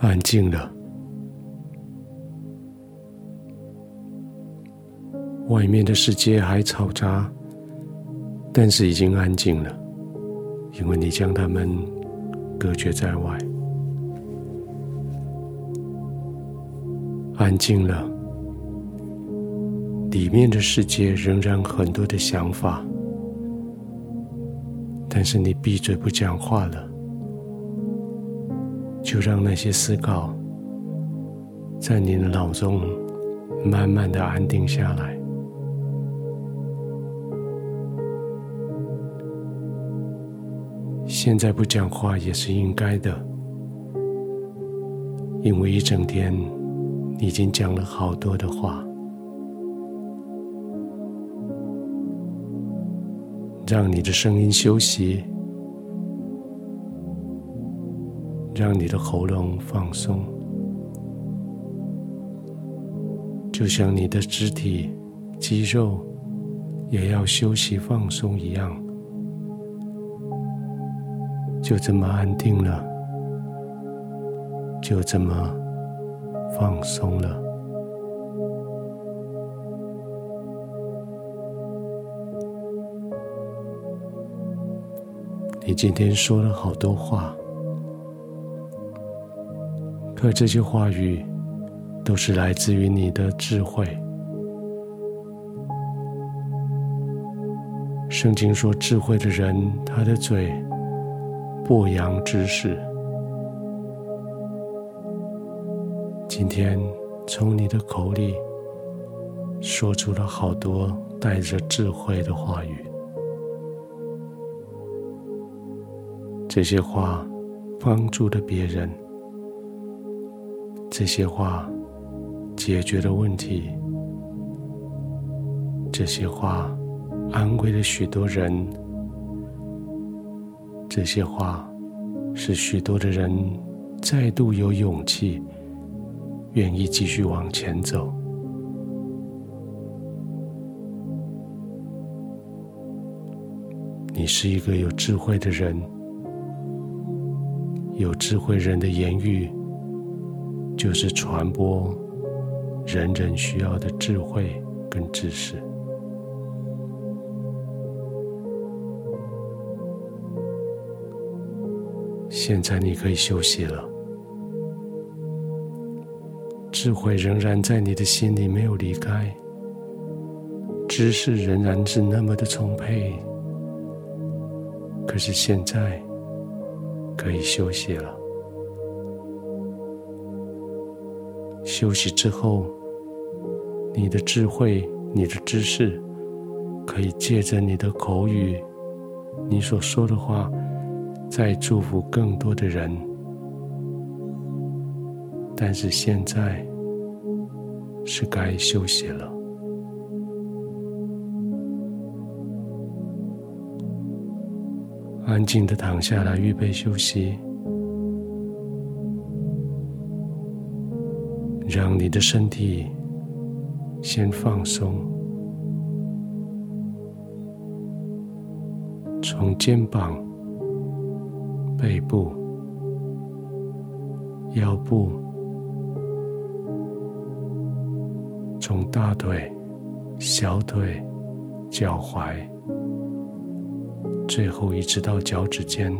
安静了。外面的世界还嘈杂，但是已经安静了，因为你将它们隔绝在外。安静了，里面的世界仍然很多的想法，但是你闭嘴不讲话了，就让那些思考在你的脑中慢慢的安定下来。现在不讲话也是应该的，因为一整天你已经讲了好多的话，让你的声音休息，让你的喉咙放松，就像你的肢体肌肉也要休息放松一样。就这么安定了，就这么放松了。你今天说了好多话，可这些话语都是来自于你的智慧。圣经说，智慧的人，他的嘴。不扬知识。今天从你的口里说出了好多带着智慧的话语，这些话帮助了别人，这些话解决了问题，这些话安慰了许多人。这些话使许多的人再度有勇气，愿意继续往前走。你是一个有智慧的人，有智慧人的言语就是传播人人需要的智慧跟知识。现在你可以休息了，智慧仍然在你的心里没有离开，知识仍然是那么的充沛，可是现在可以休息了。休息之后，你的智慧、你的知识，可以借着你的口语，你所说的话。再祝福更多的人，但是现在是该休息了。安静的躺下来，预备休息，让你的身体先放松，从肩膀。背部、腰部，从大腿、小腿、脚踝，最后一直到脚趾尖，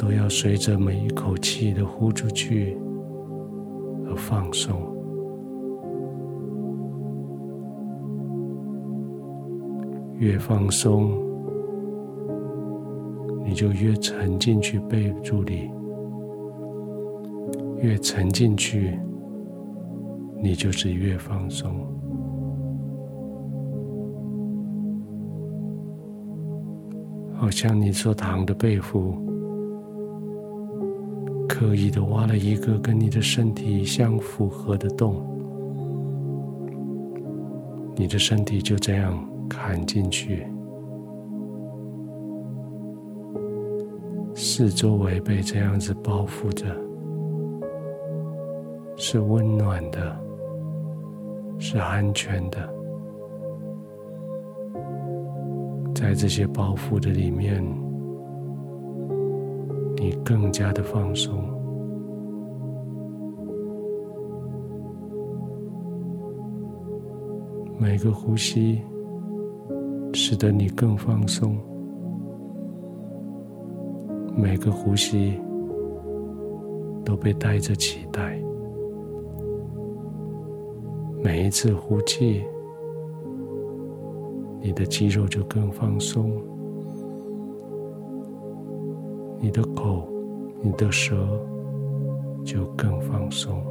都要随着每一口气的呼出去而放松。越放松。你就越沉进去背部里，越沉进去，你就是越放松。好像你所躺的被服，刻意的挖了一个跟你的身体相符合的洞，你的身体就这样砍进去。四周围被这样子包覆着，是温暖的，是安全的。在这些包覆的里面，你更加的放松。每个呼吸使得你更放松，每个呼吸都被带着期待。每一次呼气，你的肌肉就更放松，你的口、你的舌就更放松。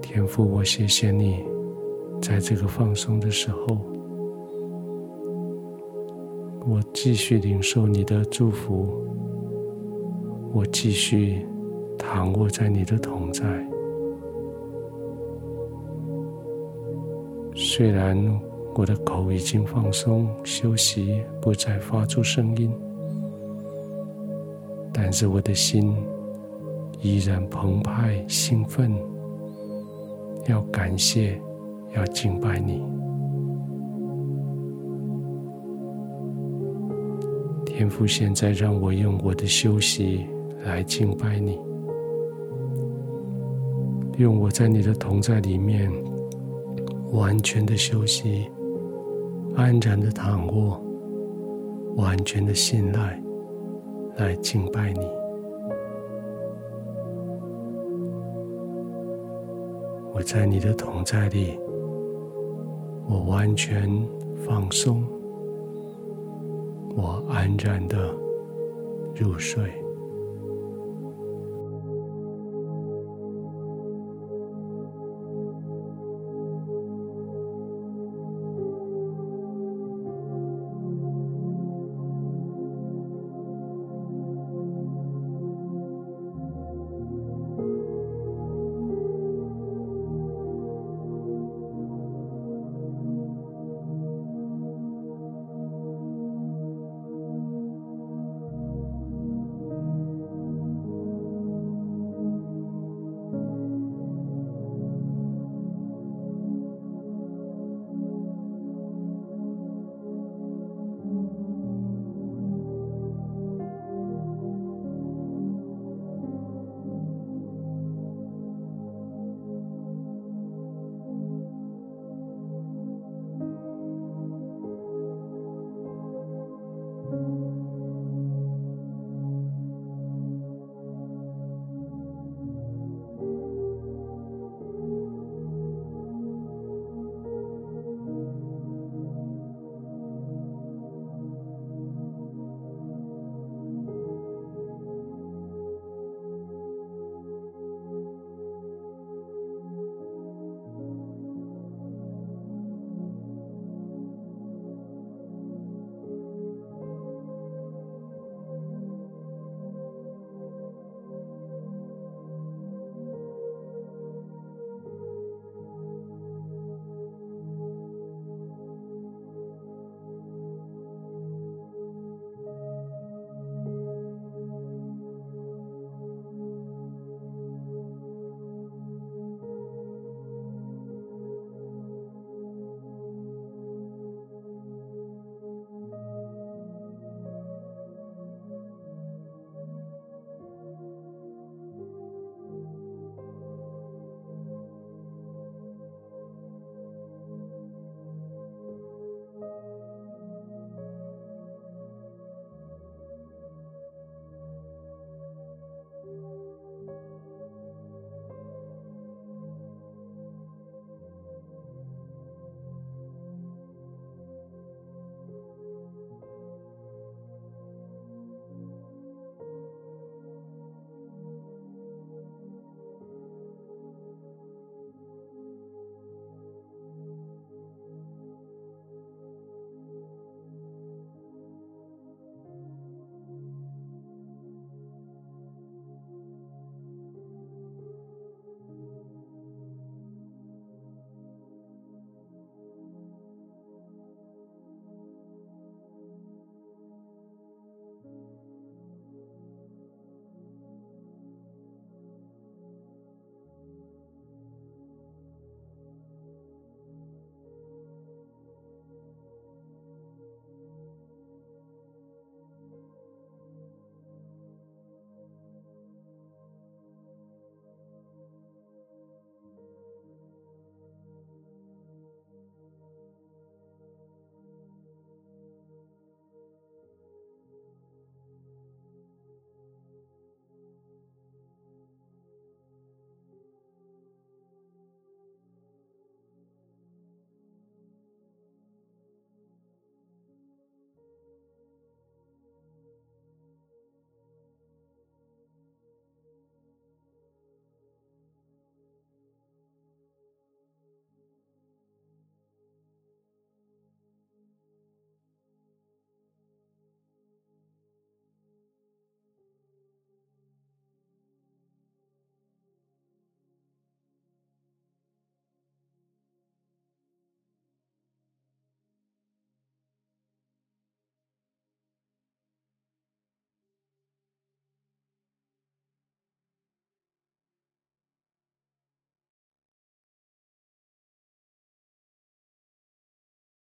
天父，我谢谢你，在这个放松的时候。我继续领受你的祝福，我继续躺卧在你的同在。虽然我的口已经放松休息，不再发出声音，但是我的心依然澎湃兴奋，要感谢，要敬拜你。天父，现在让我用我的休息来敬拜你，用我在你的同在里面完全的休息，安然的躺卧，完全的信赖来敬拜你。我在你的同在里，我完全放松。我安然的入睡。